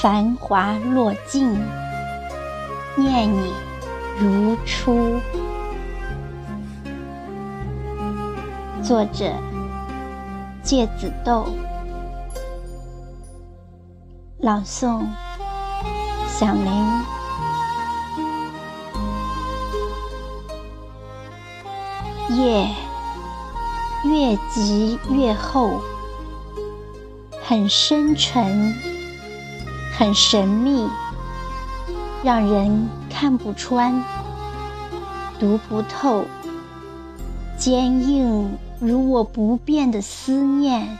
繁华落尽，念你如初。作者：芥子豆，朗诵：响铃。夜越积越厚，很深沉，很神秘，让人看不穿，读不透，坚硬如我不变的思念，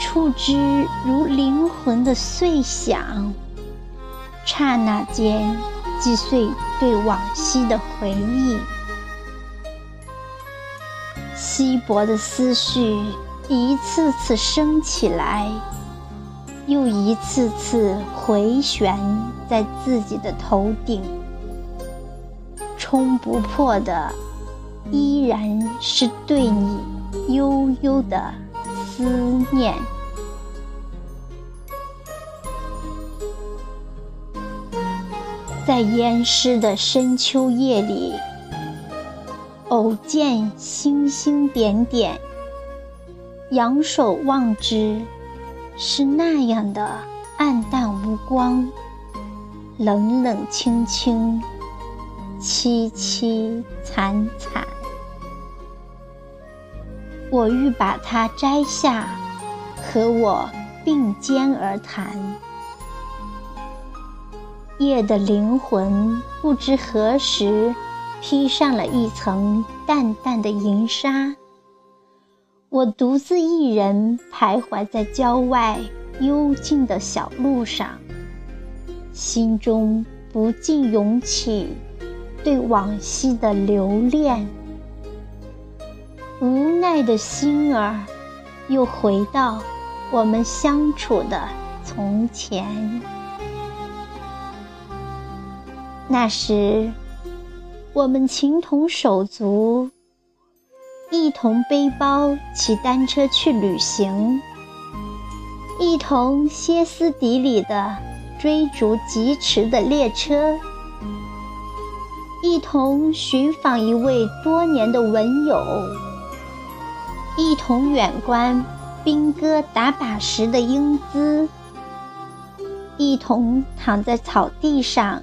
触之如灵魂的碎响，刹那间击碎对往昔的回忆。稀薄的思绪一次次升起来，又一次次回旋在自己的头顶，冲不破的依然是对你悠悠的思念。在淹湿的深秋夜里。偶见星星点点，仰首望之，是那样的暗淡无光，冷冷清清，凄凄惨惨。我欲把它摘下，和我并肩而谈。夜的灵魂，不知何时。披上了一层淡淡的银纱，我独自一人徘徊在郊外幽静的小路上，心中不禁涌起对往昔的留恋。无奈的心儿，又回到我们相处的从前，那时。我们情同手足，一同背包骑单车去旅行，一同歇斯底里的追逐疾驰的列车，一同寻访一位多年的文友，一同远观兵哥打靶时的英姿，一同躺在草地上。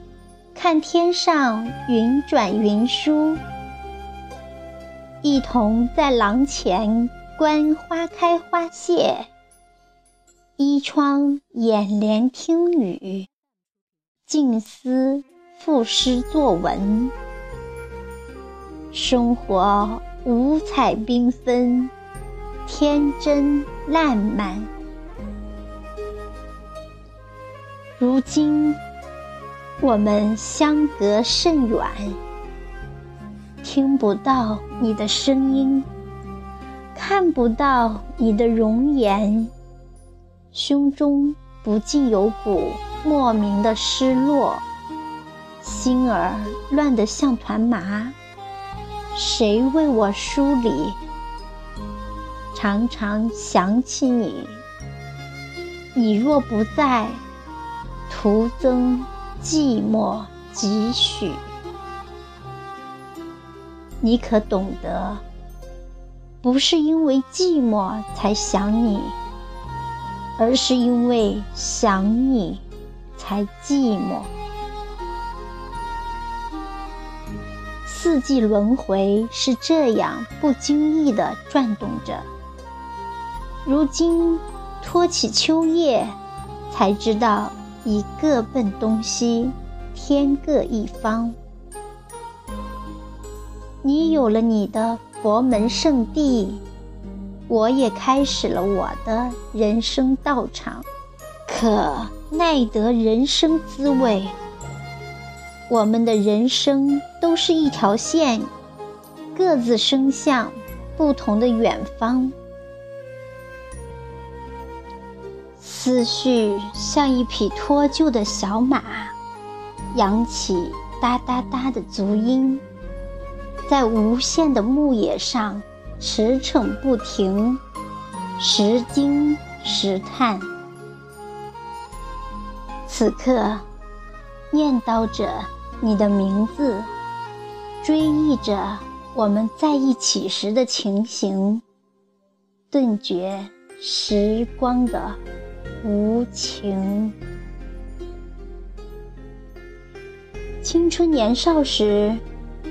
看天上云转云舒，一同在廊前观花开花谢，依窗掩帘听雨，静思赋诗作文。生活五彩缤纷，天真烂漫。如今。我们相隔甚远，听不到你的声音，看不到你的容颜，胸中不禁有股莫名的失落，心儿乱得像团麻。谁为我梳理？常常想起你，你若不在，徒增。寂寞几许？你可懂得？不是因为寂寞才想你，而是因为想你才寂寞。四季轮回是这样不经意的转动着。如今托起秋叶，才知道。已各奔东西，天各一方。你有了你的佛门圣地，我也开始了我的人生道场。可奈得人生滋味，我们的人生都是一条线，各自伸向不同的远方。思绪像一匹脱臼的小马，扬起哒哒哒的足音，在无限的牧野上驰骋不停，时惊时叹。此刻，念叨着你的名字，追忆着我们在一起时的情形，顿觉时光的无情。青春年少时，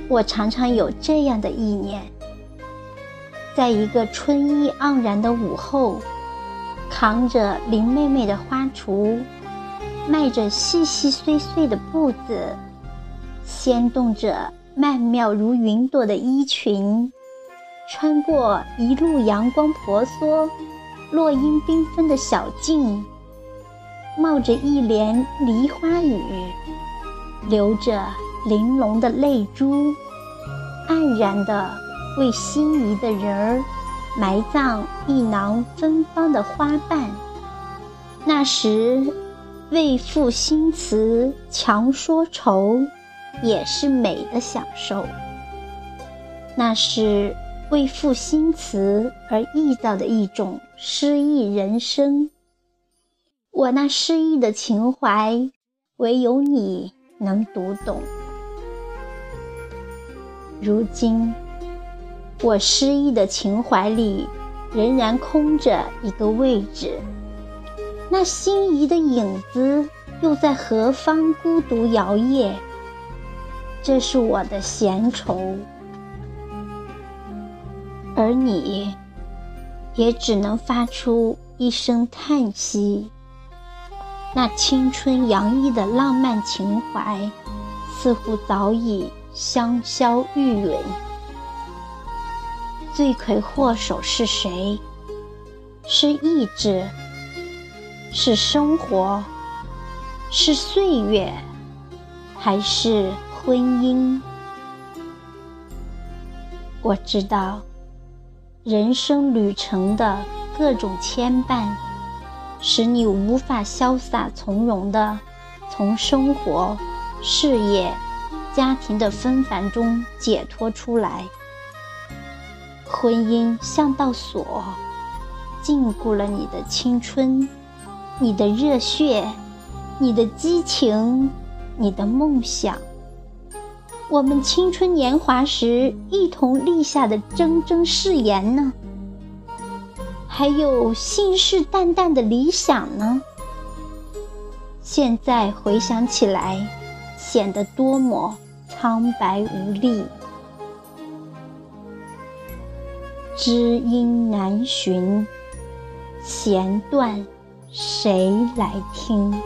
我常常有这样的意念：在一个春意盎然的午后，扛着林妹妹的花锄。迈着细细碎碎的步子，掀动着曼妙如云朵的衣裙，穿过一路阳光婆娑、落英缤纷的小径，冒着一帘梨花雨，流着玲珑的泪珠，黯然地为心仪的人儿埋葬一囊芬芳的花瓣。那时。为赋新词强说愁，也是美的享受。那是为赋新词而臆造的一种诗意人生。我那诗意的情怀，唯有你能读懂。如今，我诗意的情怀里，仍然空着一个位置。那心仪的影子又在何方孤独摇曳？这是我的闲愁，而你也只能发出一声叹息。那青春洋溢的浪漫情怀，似乎早已香消玉殒。罪魁祸首是谁？是意志。是生活，是岁月，还是婚姻？我知道，人生旅程的各种牵绊，使你无法潇洒从容的从生活、事业、家庭的纷繁中解脱出来。婚姻像道锁，禁锢了你的青春。你的热血，你的激情，你的梦想，我们青春年华时一同立下的铮铮誓言呢？还有信誓旦旦的理想呢？现在回想起来，显得多么苍白无力，知音难寻，弦断。谁来听？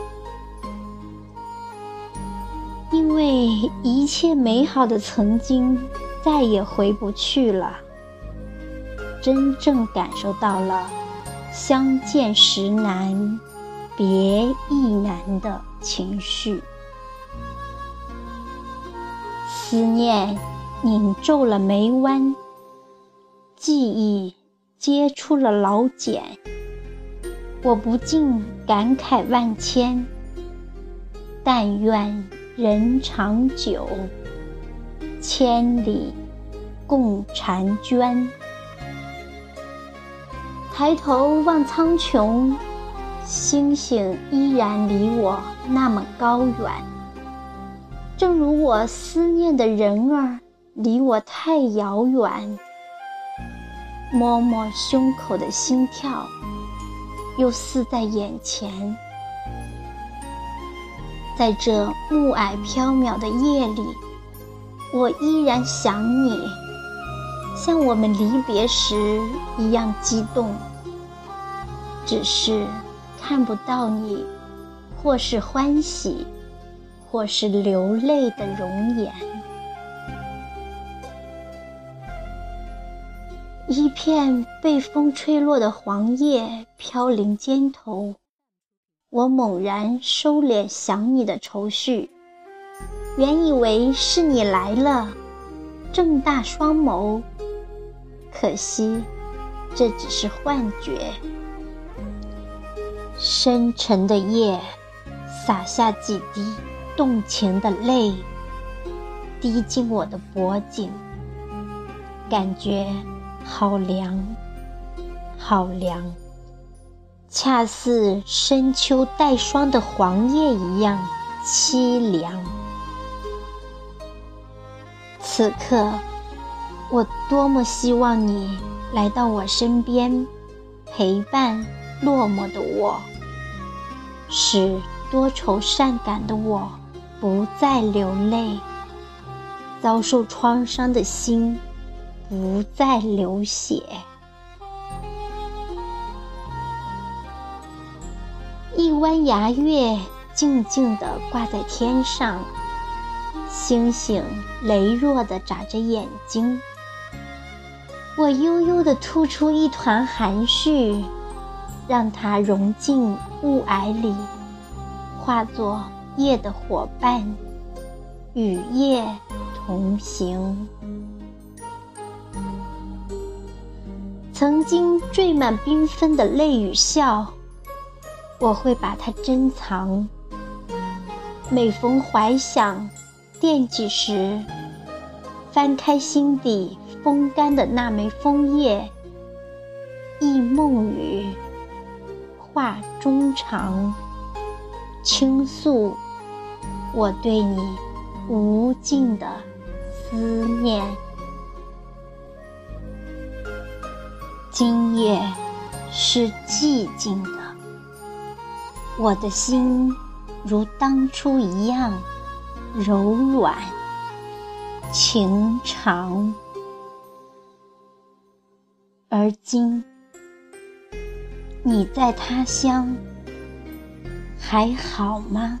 因为一切美好的曾经再也回不去了，真正感受到了相见时难，别亦难的情绪。思念拧皱了眉弯，记忆结出了老茧。我不禁感慨万千，但愿人长久，千里共婵娟。抬头望苍穹，星星依然离我那么高远，正如我思念的人儿离我太遥远。摸摸胸口的心跳。又似在眼前，在这暮霭缥缈的夜里，我依然想你，像我们离别时一样激动。只是看不到你，或是欢喜，或是流泪的容颜。一片被风吹落的黄叶飘零肩头，我猛然收敛想你的愁绪。原以为是你来了，睁大双眸，可惜这只是幻觉。深沉的夜，洒下几滴动情的泪，滴进我的脖颈，感觉。好凉，好凉。恰似深秋带霜的黄叶一样凄凉。此刻，我多么希望你来到我身边，陪伴落寞的我，使多愁善感的我不再流泪，遭受创伤的心不再流血。一弯牙月静静地挂在天上，星星羸弱地眨着眼睛。我悠悠地吐出一团含蓄，让它融进雾霭里，化作夜的伙伴，与夜同行。曾经缀满缤纷的泪与笑。我会把它珍藏，每逢怀想、惦记时，翻开心底风干的那枚枫叶，忆梦语，话衷肠，倾诉我对你无尽的思念。今夜是寂静的。我的心如当初一样柔软、情长，而今你在他乡还好吗？